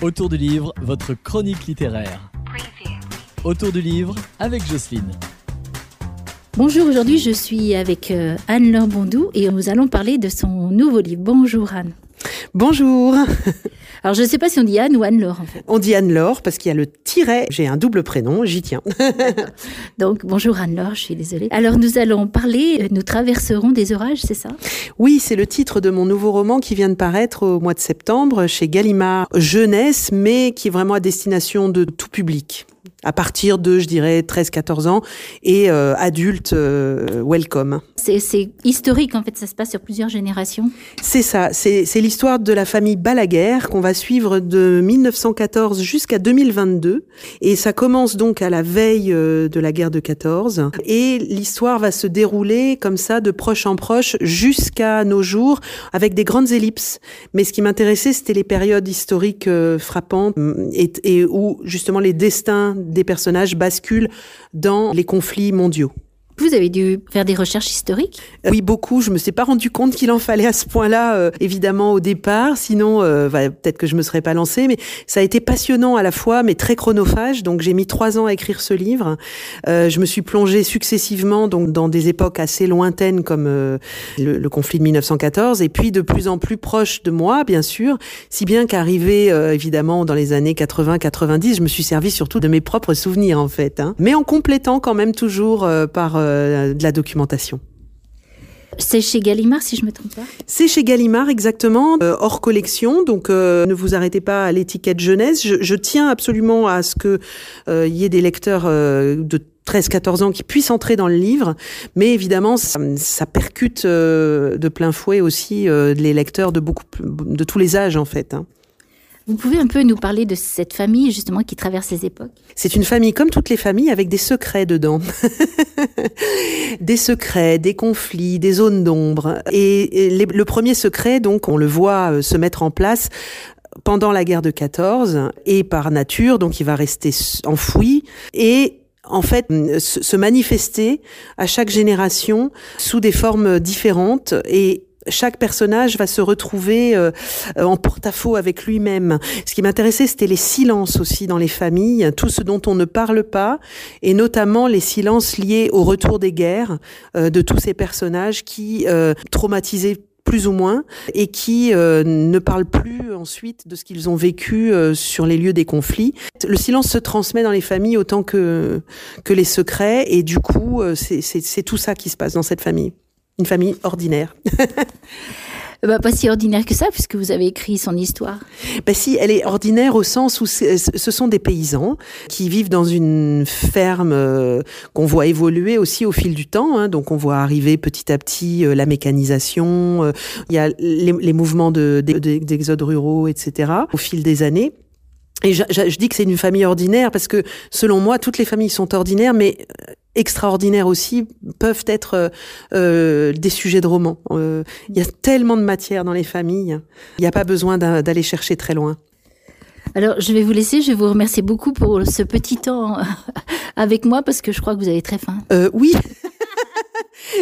Autour du livre, votre chronique littéraire. Autour du livre avec Jocelyne. Bonjour, aujourd'hui je suis avec euh, Anne-Laure Bondou et nous allons parler de son nouveau livre. Bonjour Anne. Bonjour. Alors je ne sais pas si on dit Anne ou Anne-Laure en fait. On dit Anne-Laure parce qu'il y a le tiret. J'ai un double prénom, j'y tiens. Donc bonjour Anne-Laure, je suis désolée. Alors nous allons parler, euh, nous traverserons des orages, c'est ça? Oui, c'est le titre de mon nouveau roman qui vient de paraître au mois de septembre chez Gallimard Jeunesse, mais qui est vraiment à destination de tout public à partir de, je dirais, 13-14 ans et euh, adulte euh, welcome. C'est historique, en fait, ça se passe sur plusieurs générations. C'est ça, c'est l'histoire de la famille Balaguer qu'on va suivre de 1914 jusqu'à 2022. Et ça commence donc à la veille euh, de la guerre de 14. Et l'histoire va se dérouler comme ça, de proche en proche, jusqu'à nos jours, avec des grandes ellipses. Mais ce qui m'intéressait, c'était les périodes historiques euh, frappantes et, et où justement les destins des personnages basculent dans les conflits mondiaux. Vous avez dû faire des recherches historiques Oui, beaucoup. Je me suis pas rendu compte qu'il en fallait à ce point-là, euh, évidemment, au départ. Sinon, euh, bah, peut-être que je me serais pas lancée. Mais ça a été passionnant à la fois, mais très chronophage. Donc, j'ai mis trois ans à écrire ce livre. Euh, je me suis plongée successivement donc dans des époques assez lointaines comme le, le, conflit de 1914, et puis de plus en plus proche de moi, bien sûr. Si bien qu'arrivé, évidemment, dans les années 80-90, je me suis servi surtout de mes propres souvenirs, en fait. Hein. Mais en complétant quand même toujours par euh, de la documentation. C'est chez Gallimard, si je me trompe pas. C'est chez Gallimard, exactement, euh, hors collection. Donc, euh, ne vous arrêtez pas à l'étiquette jeunesse. Je, tiens absolument à ce que il y ait des lecteurs de 13-14 ans qui puissent entrer dans le livre, mais évidemment, ça, percute de plein fouet aussi les lecteurs de beaucoup, de tous les âges en fait. Hein. Vous pouvez un peu nous parler de cette famille justement qui traverse les époques? C'est une famille comme toutes les familles avec des secrets dedans. des secrets, des conflits, des zones d'ombre. Et, le premier secret, donc, on le voit euh, se mettre en place pendant la guerre de 14 et par nature, donc il va rester enfoui et en fait se manifester à chaque génération sous des formes différentes et chaque personnage va se retrouver euh, en porte-à-faux avec lui-même. Ce qui m'intéressait, c'était les silences aussi dans les familles, tout ce dont on ne parle pas, et notamment les silences liés au retour des guerres euh, de tous ces personnages qui, euh, traumatisés plus ou moins, et qui ne parlent plus ensuite de ce qu'ils ont vécu sur les lieux des conflits. Le silence se transmet dans les familles autant que, que les secrets, et du coup, c'est tout ça qui se passe dans cette famille une famille ordinaire. Bah, pas si ordinaire que ça, puisque vous avez écrit son histoire. Bah si, elle est ordinaire au sens où ce sont des paysans qui vivent dans une ferme euh, qu'on voit évoluer aussi au fil du temps. Hein, donc on voit arriver petit à petit euh, la mécanisation, euh, il y a les, les mouvements d'exode de, ruraux, etc. au fil des années. Et je, je, dis que c'est une famille ordinaire parce que selon moi, toutes les familles sont ordinaires, mais extraordinaires aussi peuvent être euh, euh des sujets de romans. Euh, il y a tellement de matière dans les familles, il n'y a pas besoin d'aller chercher très loin. Alors, je vais vous laisser. Je vous remercie beaucoup pour ce petit temps avec moi parce que je crois que vous avez très faim. Euh, oui.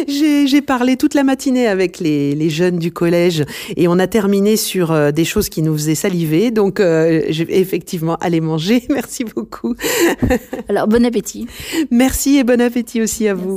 J'ai parlé toute la matinée avec les, les, jeunes du collège et on a terminé sur euh, des choses qui nous faisaient saliver. Donc, euh, je vais effectivement aller manger. Merci beaucoup. Alors, bon appétit. Merci et bon appétit aussi à vous.